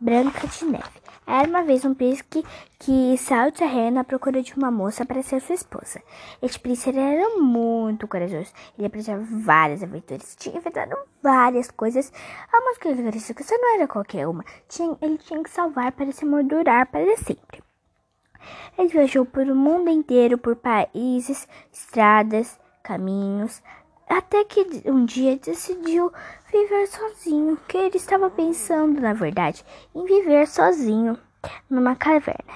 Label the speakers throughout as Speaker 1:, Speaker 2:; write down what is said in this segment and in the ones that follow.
Speaker 1: Branca de Neve. Era uma vez um príncipe que saiu do terreno à procura de uma moça para ser sua esposa. Este príncipe era muito corajoso. Ele apresentava várias aventuras. Tinha inventado várias coisas. A música que só não era qualquer uma. Tinha, ele tinha que salvar para se mordurar para sempre. Ele viajou pelo mundo inteiro, por países, estradas, caminhos, até que um dia decidiu viver sozinho, que ele estava pensando, na verdade, em viver sozinho numa caverna.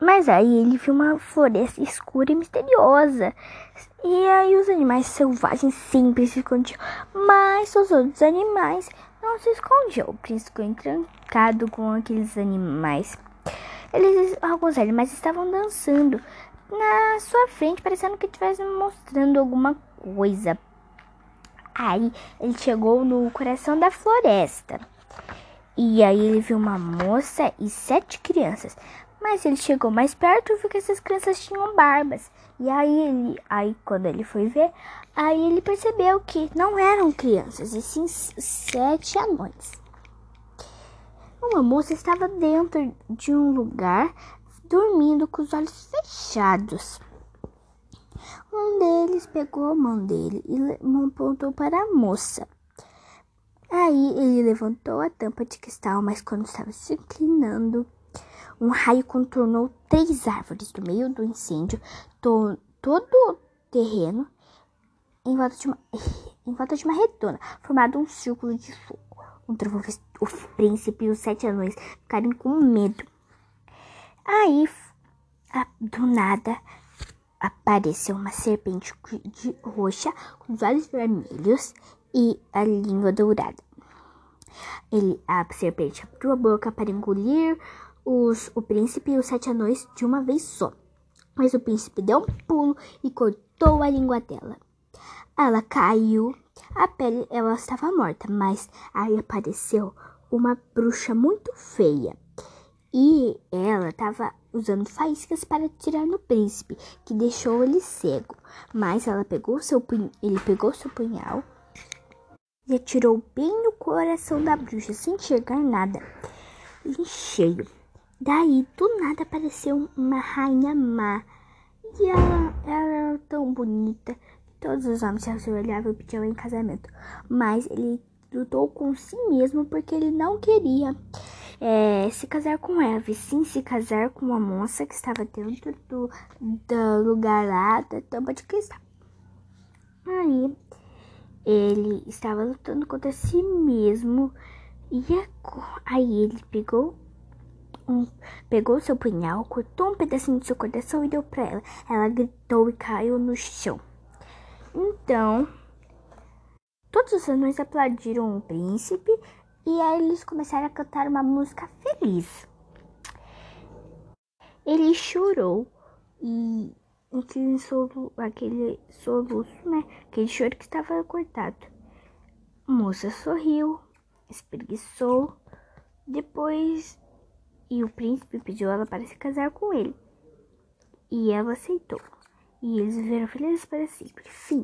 Speaker 1: Mas aí ele viu uma floresta escura e misteriosa. E aí os animais selvagens sempre se escondiam, mas os outros animais não se escondiam. O príncipe ficou entrancado com aqueles animais. Eles, alguns animais estavam dançando na sua frente, parecendo que estivessem mostrando alguma coisa. Aí ele chegou no coração da floresta. E aí ele viu uma moça e sete crianças. Mas ele chegou mais perto e viu que essas crianças tinham barbas. E aí ele, aí quando ele foi ver, aí ele percebeu que não eram crianças, e sim sete anões. Uma moça estava dentro de um lugar dormindo com os olhos fechados. Um deles pegou a mão dele e apontou para a moça. Aí ele levantou a tampa de cristal, mas quando estava se inclinando, um raio contornou três árvores do meio do incêndio, to todo o terreno em volta de uma, em volta de uma redonda, formado um círculo de fogo. O príncipe e os sete anões ficarem com medo. Aí, do nada, apareceu uma serpente de roxa com os olhos vermelhos e a língua dourada. Ele, a serpente abriu a boca para engolir os, o príncipe e os sete anões de uma vez só. Mas o príncipe deu um pulo e cortou a língua dela. Ela caiu, a pele ela estava morta, mas aí apareceu uma bruxa muito feia. E ela estava usando faíscas para tirar no príncipe, que deixou ele cego. Mas ela pegou seu ele pegou seu punhal e atirou bem no coração da bruxa, sem enxergar nada. Em cheio. Daí, do nada, apareceu uma rainha má. E ela, ela era tão bonita. Todos os homens se olhavam e pediam em casamento. Mas ele lutou com si mesmo porque ele não queria é, se casar com Eva, e sim se casar com uma moça que estava dentro do, do lugar lá da tampa de cristal. Aí ele estava lutando contra si mesmo e aí ele pegou um, pegou seu punhal, cortou um pedacinho do seu coração e deu para ela. Ela gritou e caiu no chão. Então, todos os anões aplaudiram o príncipe e aí eles começaram a cantar uma música feliz. Ele chorou e aquele, solu, aquele soluço, né? Aquele choro que estava cortado. A moça sorriu, espreguiçou, depois e o príncipe pediu ela para se casar com ele. E ela aceitou. E eles viveram felizes para sempre. Fim.